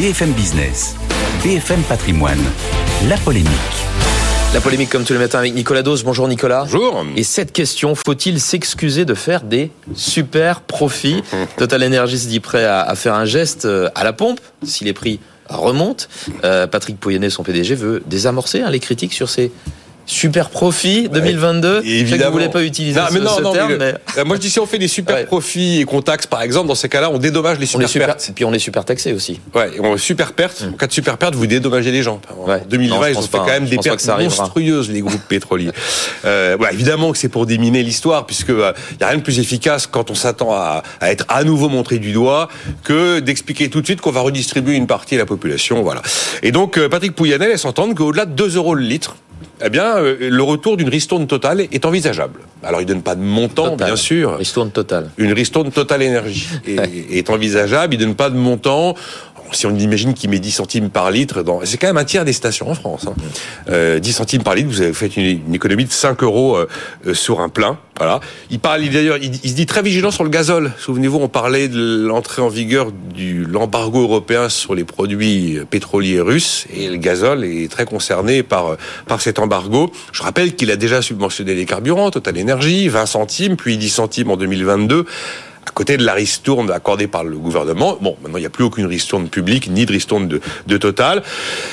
BFM Business, BFM Patrimoine, la polémique. La polémique comme tous les matins avec Nicolas Dose. Bonjour Nicolas. Bonjour. Et cette question, faut-il s'excuser de faire des super profits Total Energy se dit prêt à, faire un geste euh, à la pompe si les prix remontent. Euh, Patrick Pouyanné, son PDG, veut désamorcer hein, les critiques sur ces super profit 2022. Et évidemment. vous voulez pas utiliser non, ce, mais non, ce non, terme. mais Mais... Moi, je dis si on fait des super Ouais. profits et qu'on taxe, par exemple, dans ces cas-là, on dédommage les On super, est super, pertes. et puis on est super taxé aussi. Ouais, on super pertes. En cas de super pertes, vous dédommagez les gens. En Ouais. 2020, Non, je ils ont fait quand même des pertes que monstrueuses, les groupes pétroliers. euh, évidemment que c'est pour déminer l'histoire, puisque il y a rien de plus efficace quand on s'attend à, à être à nouveau montré du doigt que d'expliquer tout de suite qu'on va redistribuer une partie à la population. Voilà. Et donc, euh, Patrick Pouyanné laisse entendre qu'au-delà de 2 euros le litre, eh bien, euh, le retour d'une ristourne totale est envisageable. Alors, il donne pas de montant, Total. bien sûr. Ristourne totale. Une ristourne Total Énergie est, envisageable. Il donne pas de montant. Si on imagine qu'il met 10 centimes par litre, dans... c'est quand même un tiers des stations en France. Hein. Euh, 10 centimes par litre, vous avez fait une, une économie de 5 euros euh, euh, sur un plein. Voilà. Il parle il- d'ailleurs, il, se dit très vigilant sur le gazole. Souvenez-vous, on parlait de l'entrée en vigueur de l'embargo européen sur les produits pétroliers russes et le gazole est très concerné par par cet embargo. Je rappelle qu'il a déjà subventionné les carburants, Total Énergie, 20 centimes, puis 10 centimes en 2022 à côté de la ristourne accordée par le gouvernement. Bon, maintenant, il n'y a plus aucune ristourne publique, ni de ristourne de, Total.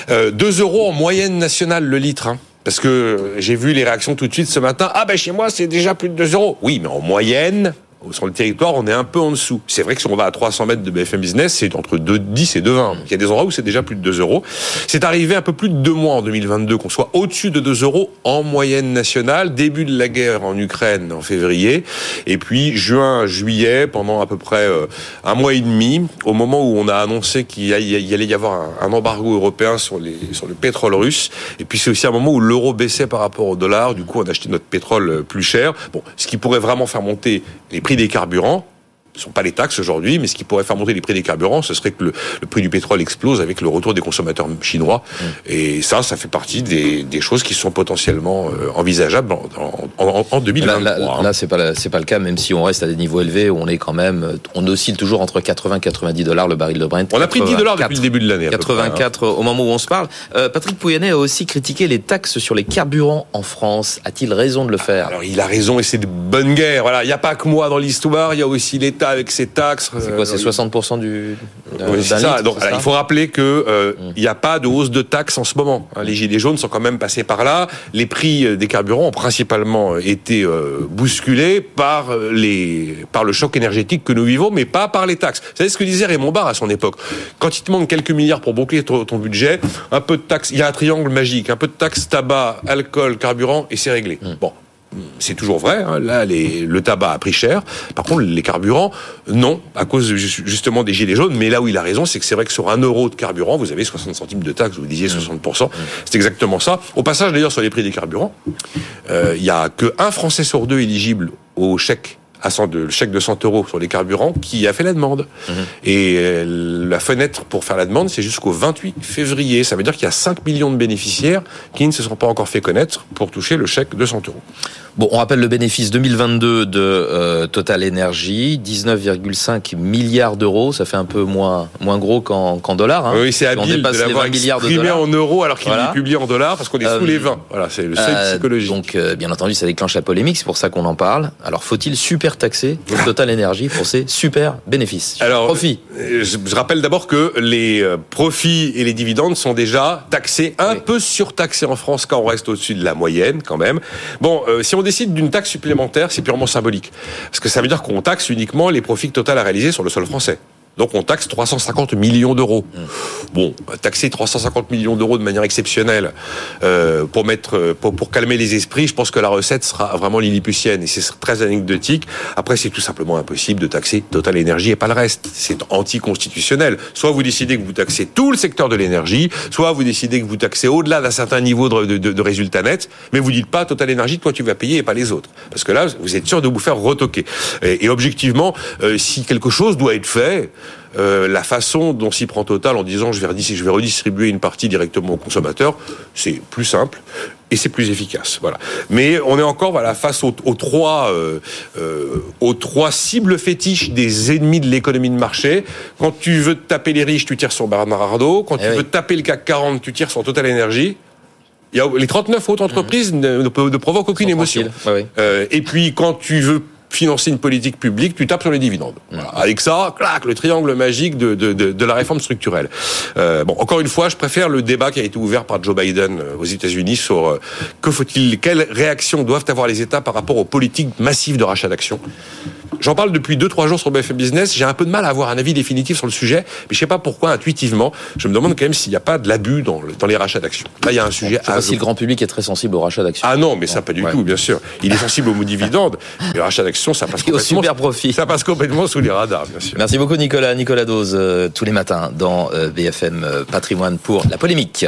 Euh, 2 euros en moyenne nationale le litre. hein. Parce que j'ai vu les réactions tout de suite ce matin. Ah ben chez moi c'est déjà plus de 2 euros. Oui, mais en moyenne, sur le territoire, on est un peu en dessous. C'est vrai que si on va à 300 mètres de BFM Business, c'est entre 2,10 et 2,20. Il y a des endroits où c'est déjà plus de 2 euros. C'est arrivé un peu plus de deux mois en 2022 qu'on soit au-dessus de 2 euros en moyenne nationale. Début de la guerre en Ukraine en février. Et puis juin, juillet, pendant à peu près euh, un mois et demi, au moment où on a annoncé qu'il allait y avoir un, embargo européen sur le pétrole russe. Et puis c'est aussi un moment où l'euro baissait par rapport au dollar. Du coup, on a acheté notre pétrole euh, plus cher. Bon, ce qui pourrait vraiment faire monter les prix des carburants. Ce ne sont pas les taxes aujourd'hui, mais ce qui pourrait faire monter les prix des carburants, ce serait que le, le prix du pétrole explose avec le retour des consommateurs chinois. Et ça, ça fait partie des, des choses qui sont potentiellement euh, envisageables en, en, en, en Là, 2023. là, hein. là, c'est pas c'est pas le cas, même si on reste à des niveaux élevés, on est quand même, on oscille toujours entre 80 et 90 dollars le baril de Brent. On a pris 10 dollars depuis 84. le début de l'année. à peu près, hein. 84 au moment où on se parle. Euh, Patrick Pouyanné a aussi critiqué les taxes sur les carburants en France. A-t-il raison de le faire? Alors il a raison et c'est de bonne guerre. Voilà, il n'y a pas que moi dans l'histoire, il y a aussi l'État avec ses taxes. C'est quoi C'est Euh, 60% du d'un Oui, c'est ça. litre, Donc, c'est alors, ça il faut rappeler que euh, il n'y a pas de hausse de taxes en ce moment. hein. Les gilets jaunes sont quand même passés par là. Les prix euh, des carburants ont principalement euh, été euh, bousculés par euh, les par le choc énergétique que nous vivons, mais pas par les taxes. Vous savez ce que disait Raymond Barre à son époque? Quand il te manque quelques milliards pour boucler ton, ton budget, un peu de taxes. Il y a un triangle magique. Un peu de taxes tabac, alcool, carburant et c'est réglé. Bon. C'est toujours vrai. hein. Là, les- le tabac a pris cher. Par contre, les carburants, non, à cause ju- justement des gilets jaunes. Mais là où il a raison, c'est que c'est vrai que sur un euro de carburant, vous avez 60 centimes de taxes. Vous disiez 60%. C'est exactement ça. Au passage, d'ailleurs, sur les prix des carburants, euh, il y a que un Français sur deux éligible au chèque. À 100 de, le chèque de 100 euros sur les carburants qui a fait la demande. Et euh, la fenêtre pour faire la demande, c'est jusqu'au 28 février. Ça veut dire qu'il y a 5 millions de bénéficiaires qui ne se sont pas encore fait connaître pour toucher le chèque de 100 euros. Bon, on rappelle le bénéfice 2022 de euh, Total Energy, 19,5 milliards d'euros. Ça fait un peu moins moins gros qu'en dollars. hein. Oui, c'est On habile de dépasse les l'avoir 20 milliards de exprimé dollars. en euros alors qu'il Voilà. est publié en dollars parce qu'on est Euh, sous les 20. Voilà, c'est le seuil Euh, psychologique. donc, euh, bien entendu, ça déclenche la polémique. C'est pour ça qu'on en parle. Alors, faut-il super taxer Total Energy pour ses super bénéfices Alors, profit. euh, je, je rappelle d'abord que les euh, profits et les dividendes sont déjà taxés, un Oui. peu surtaxés en France quand on reste au-dessus de la moyenne quand même. Bon, euh, si on décide d'une taxe supplémentaire, c'est purement symbolique. Parce que ça veut dire qu'on taxe uniquement les profits que Total a réalisés sur le sol français. Donc on taxe 350 millions d'euros. Bon, taxer 350 millions d'euros de manière exceptionnelle euh, pour mettre euh, pour, pour calmer les esprits, je pense que la recette sera vraiment lilliputienne et c'est très anecdotique. Après, c'est tout simplement impossible de taxer Total Énergie et pas le reste. C'est anticonstitutionnel. Soit vous décidez que vous taxez tout le secteur de l'énergie, soit vous décidez que vous taxez au-delà d'un certain niveau de, de, de, résultats nets, mais vous dites pas Total Énergie, toi tu vas payer et pas les autres, parce que là vous êtes sûr de vous faire retoquer. Et, et objectivement, euh, si quelque chose doit être fait euh, la façon dont s'y prend Total en disant je vais, je vais redistribuer une partie directement aux consommateurs, c'est plus simple et c'est plus efficace. Voilà. Mais on est encore voilà face aux, trois euh, euh, aux trois cibles fétiches des ennemis de l'économie de marché. Quand tu veux taper les riches, tu tires sur Bernard Arnault. Quand eh tu veux taper le CAC 40, tu tires sur Total Energy. Les 39 autres entreprises mmh. ne, ne, provoquent aucune émotion. Euh, et puis quand tu veux financer une politique publique, tu tapes sur les dividendes. Avec ça, clac, le triangle magique de, de, de, de la réforme structurelle. Euh, bon, encore une fois, je préfère le débat qui a été ouvert par Joe Biden euh, aux États-Unis sur euh, que faut-il, quelles réactions doivent avoir les États par rapport aux politiques massives de rachat d'actions. J'en parle depuis 2-3 jours sur BFM Business. J'ai un peu de mal à avoir un avis définitif sur le sujet, mais je sais pas pourquoi intuitivement, je me demande quand même s'il n'y a pas de l'abus dans, dans les rachats d'actions. Là, il y a un sujet. Bon, si le grand public est très sensible au rachat d'actions. Ah non, mais ça pas du tout, bien sûr. Il est sensible aux dividendes, mais le rachat d'actions, ça passe complètement. super profit. Ça passe complètement sous les radars, bien sûr. Merci beaucoup, Nicolas. Nicolas Dose, euh, tous les matins dans euh, BFM euh, Patrimoine pour la polémique.